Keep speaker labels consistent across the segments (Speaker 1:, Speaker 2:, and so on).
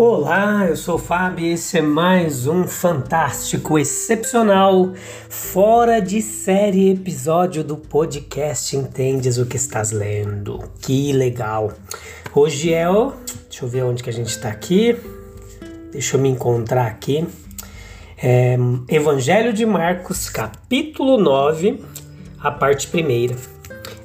Speaker 1: Olá, eu sou o Fábio e esse é mais um fantástico, excepcional, fora de série episódio do podcast Entendes o que estás lendo. Que legal! Hoje é o. Deixa eu ver onde que a gente está aqui. Deixa eu me encontrar aqui. É, Evangelho de Marcos, capítulo 9, a parte primeira.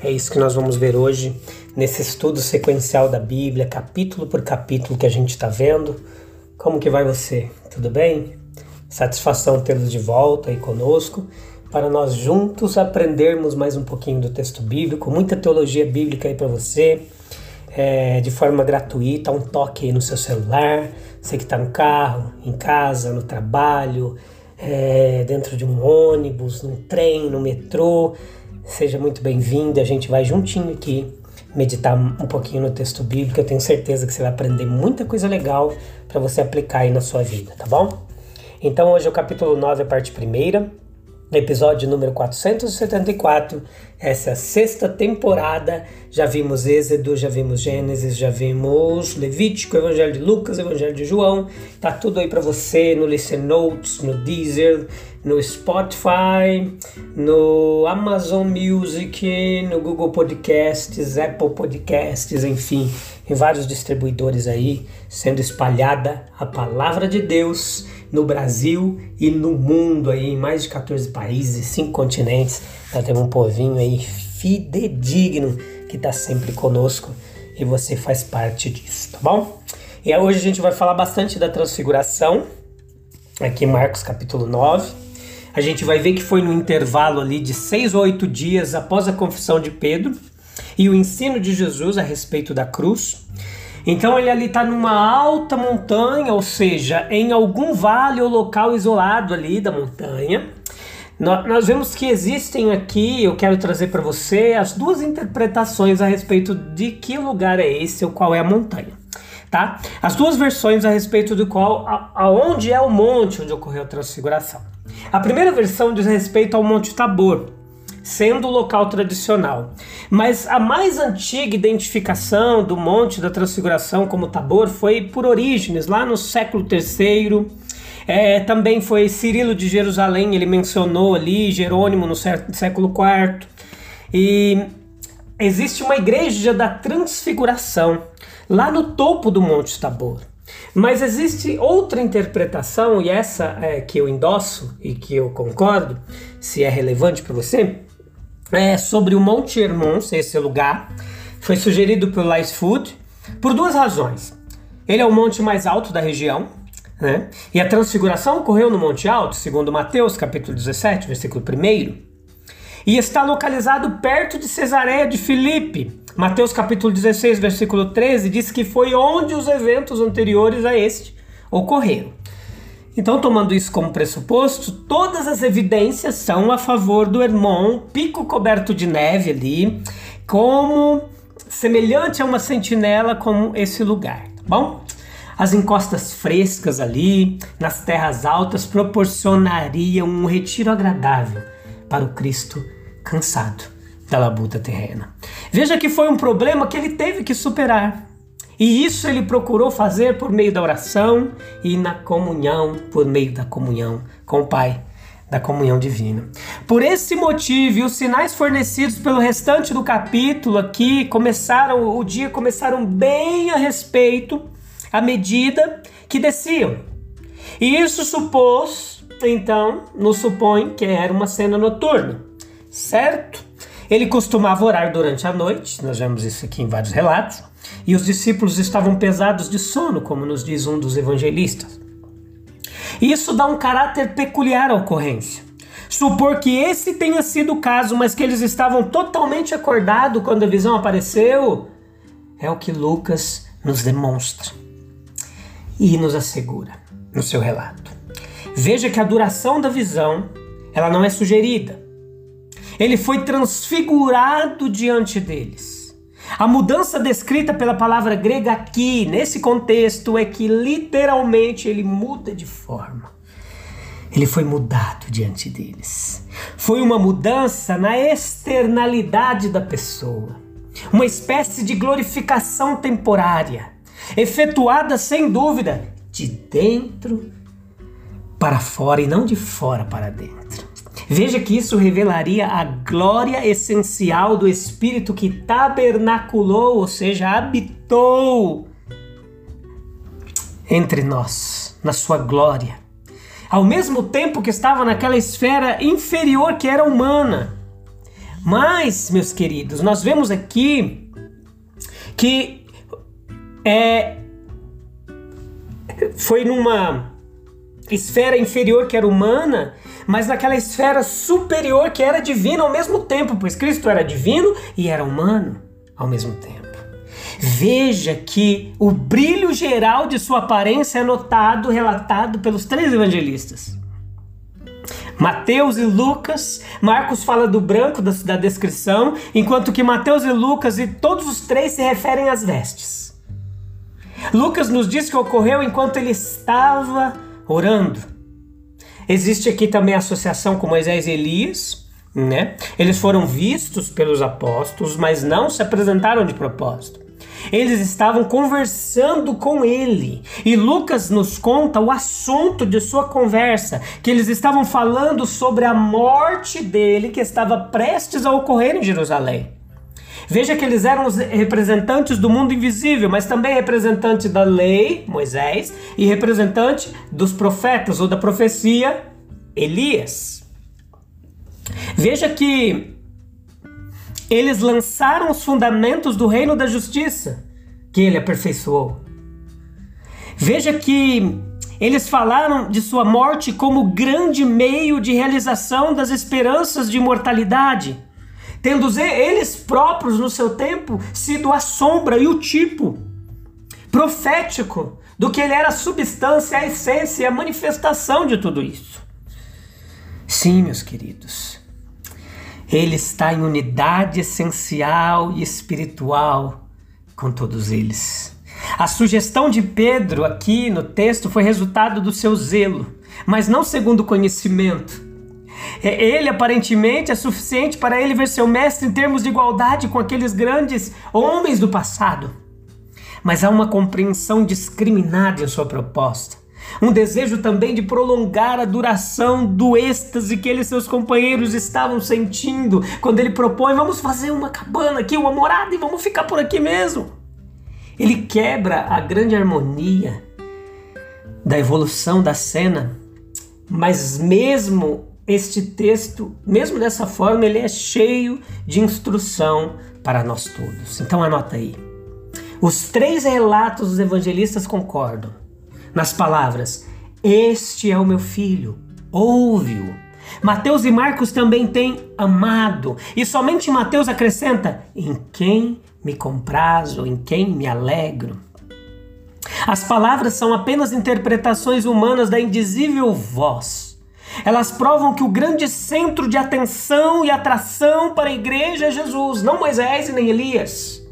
Speaker 1: É isso que nós vamos ver hoje nesse estudo sequencial da Bíblia, capítulo por capítulo que a gente está vendo. Como que vai você? Tudo bem? Satisfação tê-los de volta aí conosco para nós juntos aprendermos mais um pouquinho do texto bíblico, muita teologia bíblica aí para você, é, de forma gratuita, um toque aí no seu celular, você que está no carro, em casa, no trabalho, é, dentro de um ônibus, num trem, no metrô, seja muito bem-vindo. A gente vai juntinho aqui meditar um pouquinho no texto bíblico. Eu tenho certeza que você vai aprender muita coisa legal para você aplicar aí na sua vida, tá bom? Então hoje é o capítulo 9, a parte primeira, episódio número 474. Essa é a sexta temporada. Já vimos Êxodo, já vimos Gênesis, já vimos Levítico, Evangelho de Lucas, Evangelho de João. Tá tudo aí para você no Listen Notes, no Deezer, no Spotify, no Amazon Music, no Google Podcasts, Apple Podcasts, enfim, em vários distribuidores aí, sendo espalhada a palavra de Deus no Brasil e no mundo aí, em mais de 14 países, cinco continentes. Nós temos um povinho aí fidedigno que está sempre conosco e você faz parte disso, tá bom? E hoje a gente vai falar bastante da transfiguração, aqui Marcos capítulo 9. A gente vai ver que foi no intervalo ali de seis ou oito dias após a confissão de Pedro e o ensino de Jesus a respeito da cruz. Então ele ali está numa alta montanha, ou seja, em algum vale ou local isolado ali da montanha. Nós vemos que existem aqui, eu quero trazer para você as duas interpretações a respeito de que lugar é esse ou qual é a montanha. Tá? As duas versões a respeito do qual, aonde é o monte onde ocorreu a transfiguração. A primeira versão diz respeito ao Monte Tabor, sendo o local tradicional. Mas a mais antiga identificação do Monte da Transfiguração como Tabor foi por Orígenes, lá no século III. É, também foi Cirilo de Jerusalém, ele mencionou ali, Jerônimo no século IV. E existe uma igreja da Transfiguração, lá no topo do Monte Tabor. Mas existe outra interpretação, e essa é que eu endosso e que eu concordo, se é relevante para você, é sobre o Monte Hermon, esse lugar. Foi sugerido pelo Lice Food por duas razões. Ele é o monte mais alto da região, né? E a transfiguração ocorreu no Monte Alto, segundo Mateus, capítulo 17, versículo 1. E está localizado perto de Cesareia de Filipe, Mateus capítulo 16, versículo 13 diz que foi onde os eventos anteriores a este ocorreram. Então, tomando isso como pressuposto, todas as evidências são a favor do Hermon, pico coberto de neve ali, como semelhante a uma sentinela como esse lugar, tá bom? As encostas frescas ali, nas terras altas, proporcionariam um retiro agradável para o Cristo cansado da labuta terrena. Veja que foi um problema que ele teve que superar. E isso ele procurou fazer por meio da oração e na comunhão, por meio da comunhão com o Pai, da comunhão divina. Por esse motivo, e os sinais fornecidos pelo restante do capítulo aqui começaram, o dia começaram bem a respeito à medida que desciam. E isso supôs, então, nos supõe que era uma cena noturna, certo? Ele costumava orar durante a noite, nós vemos isso aqui em vários relatos, e os discípulos estavam pesados de sono, como nos diz um dos evangelistas. Isso dá um caráter peculiar à ocorrência. supor que esse tenha sido o caso, mas que eles estavam totalmente acordados quando a visão apareceu, é o que Lucas nos demonstra e nos assegura no seu relato. Veja que a duração da visão, ela não é sugerida. Ele foi transfigurado diante deles. A mudança descrita pela palavra grega aqui, nesse contexto, é que literalmente ele muda de forma. Ele foi mudado diante deles. Foi uma mudança na externalidade da pessoa, uma espécie de glorificação temporária, efetuada sem dúvida de dentro para fora e não de fora para dentro. Veja que isso revelaria a glória essencial do Espírito que tabernaculou, ou seja, habitou entre nós, na sua glória ao mesmo tempo que estava naquela esfera inferior que era humana. Mas, meus queridos, nós vemos aqui que é, foi numa esfera inferior que era humana, mas naquela esfera superior que era divina ao mesmo tempo, pois Cristo era divino e era humano ao mesmo tempo. Veja que o brilho geral de sua aparência é notado, relatado pelos três evangelistas. Mateus e Lucas, Marcos fala do branco da, da descrição, enquanto que Mateus e Lucas e todos os três se referem às vestes. Lucas nos diz que ocorreu enquanto ele estava orando. Existe aqui também a associação com Moisés e Elias, né? Eles foram vistos pelos apóstolos, mas não se apresentaram de propósito. Eles estavam conversando com ele. E Lucas nos conta o assunto de sua conversa, que eles estavam falando sobre a morte dele que estava prestes a ocorrer em Jerusalém. Veja que eles eram os representantes do mundo invisível, mas também representante da lei, Moisés, e representante dos profetas ou da profecia, Elias. Veja que eles lançaram os fundamentos do reino da justiça, que ele aperfeiçoou. Veja que eles falaram de sua morte como grande meio de realização das esperanças de imortalidade, tendo eles próprios no seu tempo sido a sombra e o tipo profético do que ele era a substância, a essência e a manifestação de tudo isso. Sim, meus queridos, ele está em unidade essencial e espiritual com todos eles. A sugestão de Pedro aqui no texto foi resultado do seu zelo, mas não segundo conhecimento. É, ele aparentemente é suficiente para ele ver seu mestre em termos de igualdade com aqueles grandes homens do passado. Mas há uma compreensão discriminada em sua proposta um desejo também de prolongar a duração do êxtase que ele e seus companheiros estavam sentindo quando ele propõe: vamos fazer uma cabana aqui, uma morada e vamos ficar por aqui mesmo. Ele quebra a grande harmonia da evolução da cena, mas mesmo este texto, mesmo dessa forma, ele é cheio de instrução para nós todos. Então anota aí. Os três relatos dos evangelistas concordam nas palavras: Este é o meu filho, ouve-o. Mateus e Marcos também têm amado, e somente Mateus acrescenta: em quem me comprazo, em quem me alegro. As palavras são apenas interpretações humanas da indizível voz. Elas provam que o grande centro de atenção e atração para a igreja é Jesus, não Moisés e nem Elias.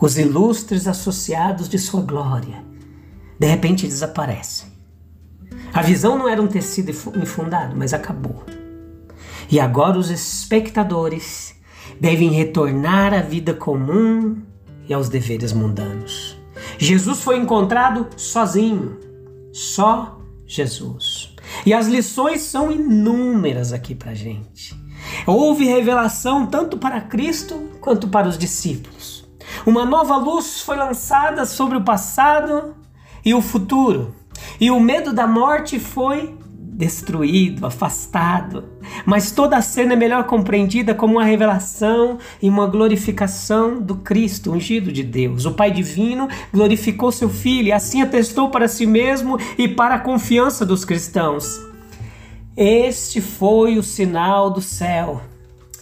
Speaker 1: Os ilustres associados de sua glória de repente desaparece. A visão não era um tecido infundado, mas acabou. E agora os espectadores devem retornar à vida comum e aos deveres mundanos. Jesus foi encontrado sozinho, só Jesus. E as lições são inúmeras aqui para gente. Houve revelação tanto para Cristo quanto para os discípulos. Uma nova luz foi lançada sobre o passado e o futuro. E o medo da morte foi destruído, afastado. Mas toda a cena é melhor compreendida como uma revelação e uma glorificação do Cristo, ungido de Deus. O Pai Divino glorificou seu Filho e assim atestou para si mesmo e para a confiança dos cristãos. Este foi o sinal do céu.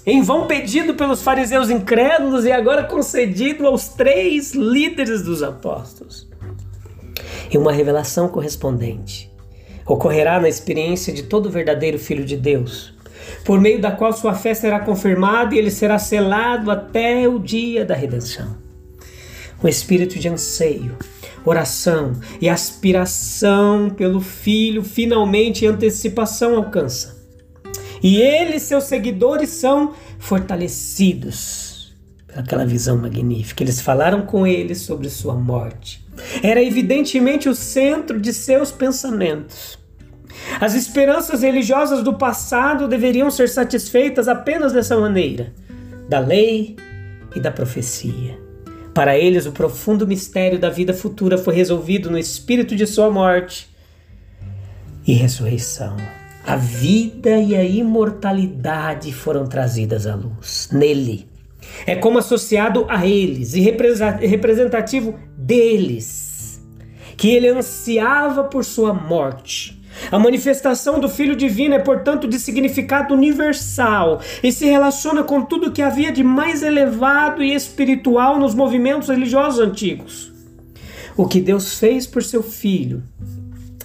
Speaker 1: Em vão pedido pelos fariseus incrédulos e agora concedido aos três líderes dos apóstolos. E uma revelação correspondente ocorrerá na experiência de todo verdadeiro filho de Deus, por meio da qual sua fé será confirmada e ele será selado até o dia da redenção. O espírito de anseio, oração e aspiração pelo Filho finalmente em antecipação alcança. E ele e seus seguidores são fortalecidos pelaquela visão magnífica. Eles falaram com ele sobre sua morte. Era evidentemente o centro de seus pensamentos. As esperanças religiosas do passado deveriam ser satisfeitas apenas dessa maneira, da lei e da profecia. Para eles, o profundo mistério da vida futura foi resolvido no espírito de sua morte e ressurreição. A vida e a imortalidade foram trazidas à luz nele. É como associado a eles e representativo deles, que ele ansiava por sua morte a manifestação do Filho Divino é, portanto, de significado universal e se relaciona com tudo que havia de mais elevado e espiritual nos movimentos religiosos antigos. O que Deus fez por seu Filho,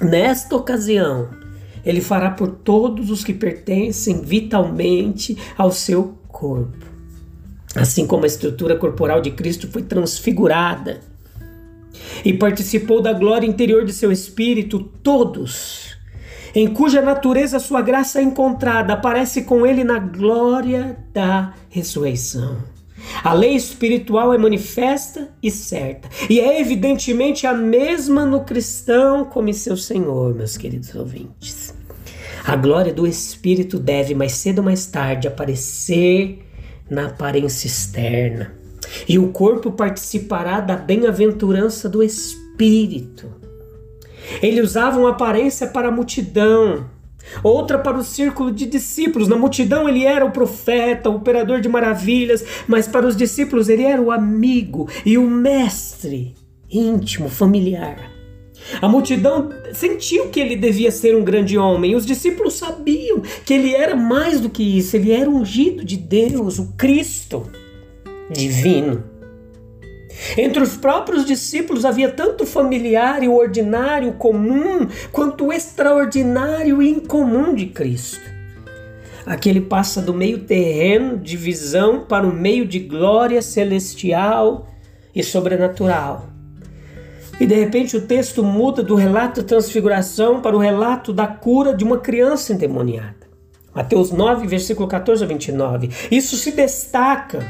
Speaker 1: nesta ocasião, ele fará por todos os que pertencem vitalmente ao seu corpo. Assim como a estrutura corporal de Cristo foi transfigurada e participou da glória interior de seu espírito, todos em cuja natureza sua graça é encontrada, aparece com ele na glória da ressurreição. A lei espiritual é manifesta e certa, e é evidentemente a mesma no cristão como em seu Senhor, meus queridos ouvintes. A glória do Espírito deve, mais cedo ou mais tarde, aparecer na aparência externa, e o corpo participará da bem-aventurança do Espírito. Ele usava uma aparência para a multidão, outra para o círculo de discípulos. Na multidão ele era o profeta, o operador de maravilhas, mas para os discípulos ele era o amigo e o mestre íntimo, familiar. A multidão sentiu que ele devia ser um grande homem, os discípulos sabiam que ele era mais do que isso, ele era ungido de Deus, o Cristo divino. Entre os próprios discípulos havia tanto familiar e ordinário comum, quanto extraordinário e incomum de Cristo. Aqui ele passa do meio terreno de visão para o meio de glória celestial e sobrenatural. E de repente o texto muda do relato da transfiguração para o relato da cura de uma criança endemoniada. Mateus 9, versículo 14 a 29. Isso se destaca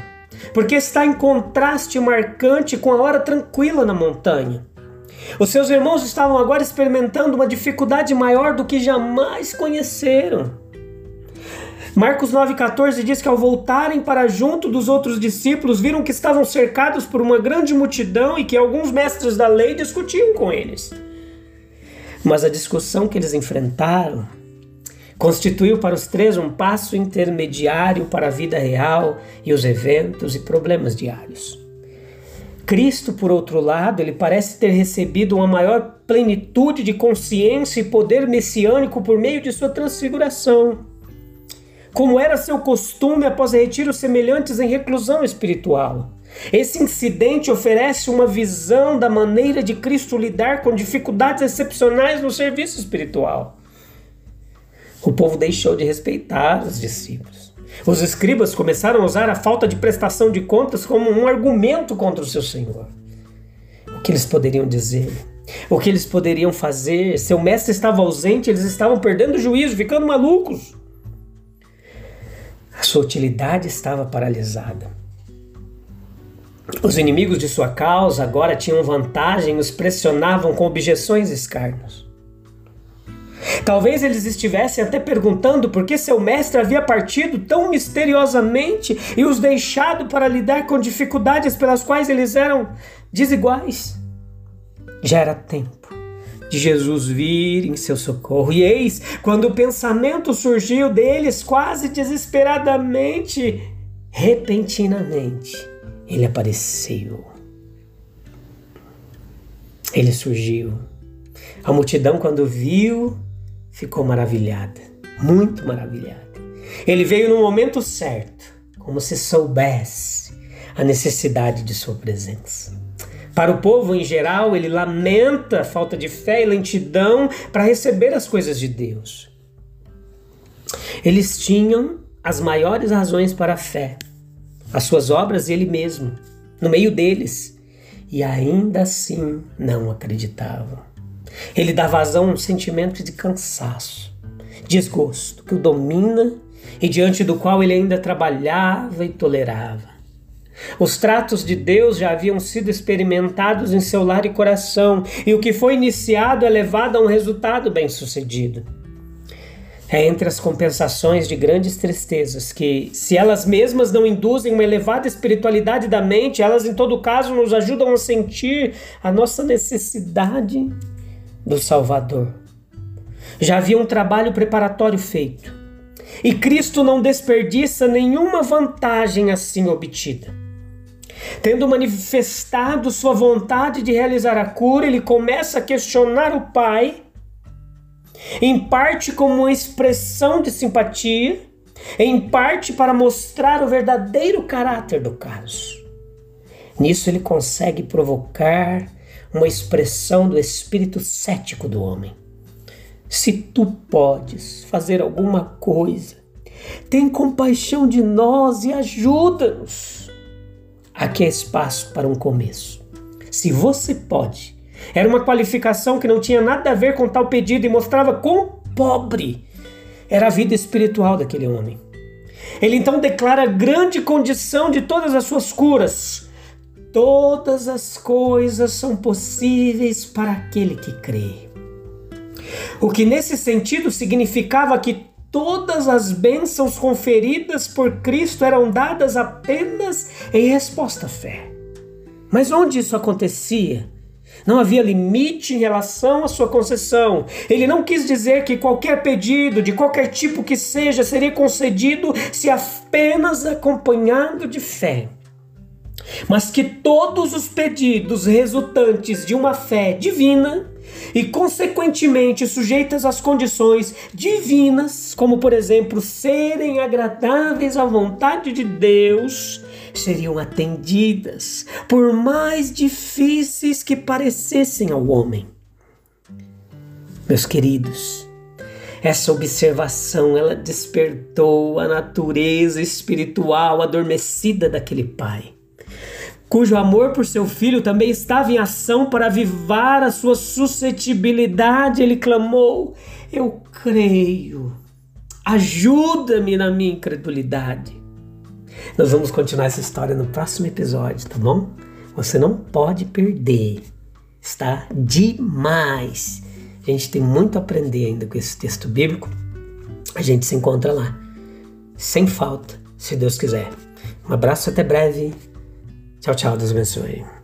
Speaker 1: porque está em contraste marcante com a hora tranquila na montanha. Os seus irmãos estavam agora experimentando uma dificuldade maior do que jamais conheceram. Marcos 9,14 diz que ao voltarem para junto dos outros discípulos, viram que estavam cercados por uma grande multidão e que alguns mestres da lei discutiam com eles. Mas a discussão que eles enfrentaram Constituiu para os três um passo intermediário para a vida real e os eventos e problemas diários. Cristo, por outro lado, ele parece ter recebido uma maior plenitude de consciência e poder messiânico por meio de sua transfiguração. Como era seu costume após retiros semelhantes em reclusão espiritual. Esse incidente oferece uma visão da maneira de Cristo lidar com dificuldades excepcionais no serviço espiritual. O povo deixou de respeitar os discípulos. Os escribas começaram a usar a falta de prestação de contas como um argumento contra o seu Senhor. O que eles poderiam dizer? O que eles poderiam fazer? Seu mestre estava ausente, eles estavam perdendo o juízo, ficando malucos. Sua utilidade estava paralisada. Os inimigos de sua causa agora tinham vantagem e os pressionavam com objeções e escárnios. Talvez eles estivessem até perguntando por que seu mestre havia partido tão misteriosamente e os deixado para lidar com dificuldades pelas quais eles eram desiguais. Já era tempo de Jesus vir em seu socorro. E eis, quando o pensamento surgiu deles quase desesperadamente, repentinamente, ele apareceu. Ele surgiu. A multidão, quando viu, ficou maravilhada. muito maravilhado. Ele veio no momento certo, como se soubesse a necessidade de sua presença. Para o povo em geral, ele lamenta a falta de fé e lentidão para receber as coisas de Deus. Eles tinham as maiores razões para a fé, as suas obras e ele mesmo, no meio deles, e ainda assim não acreditavam. Ele dá vazão a um sentimento de cansaço, desgosto que o domina e diante do qual ele ainda trabalhava e tolerava. Os tratos de Deus já haviam sido experimentados em seu lar e coração, e o que foi iniciado é levado a um resultado bem-sucedido. É entre as compensações de grandes tristezas que, se elas mesmas não induzem uma elevada espiritualidade da mente, elas em todo caso nos ajudam a sentir a nossa necessidade do Salvador. Já havia um trabalho preparatório feito, e Cristo não desperdiça nenhuma vantagem assim obtida. Tendo manifestado sua vontade de realizar a cura, ele começa a questionar o Pai em parte como uma expressão de simpatia, em parte para mostrar o verdadeiro caráter do caso. Nisso ele consegue provocar uma expressão do espírito cético do homem. Se tu podes fazer alguma coisa, tem compaixão de nós e ajuda-nos. Aqui é espaço para um começo. Se você pode, era uma qualificação que não tinha nada a ver com tal pedido e mostrava quão pobre era a vida espiritual daquele homem. Ele então declara a grande condição de todas as suas curas. Todas as coisas são possíveis para aquele que crê. O que nesse sentido significava que todas as bênçãos conferidas por Cristo eram dadas apenas em resposta à fé. Mas onde isso acontecia? Não havia limite em relação à sua concessão. Ele não quis dizer que qualquer pedido, de qualquer tipo que seja, seria concedido se apenas acompanhado de fé. Mas que todos os pedidos resultantes de uma fé divina e, consequentemente, sujeitas às condições divinas, como por exemplo serem agradáveis à vontade de Deus, seriam atendidas, por mais difíceis que parecessem ao homem. Meus queridos, essa observação ela despertou a natureza espiritual adormecida daquele pai, cujo amor por seu filho também estava em ação para avivar a sua suscetibilidade. Ele clamou: Eu creio, ajuda-me na minha incredulidade. Nós vamos continuar essa história no próximo episódio, tá bom? Você não pode perder. Está demais. A gente tem muito a aprender ainda com esse texto bíblico. A gente se encontra lá. Sem falta, se Deus quiser. Um abraço até breve. Tchau, tchau. Deus abençoe.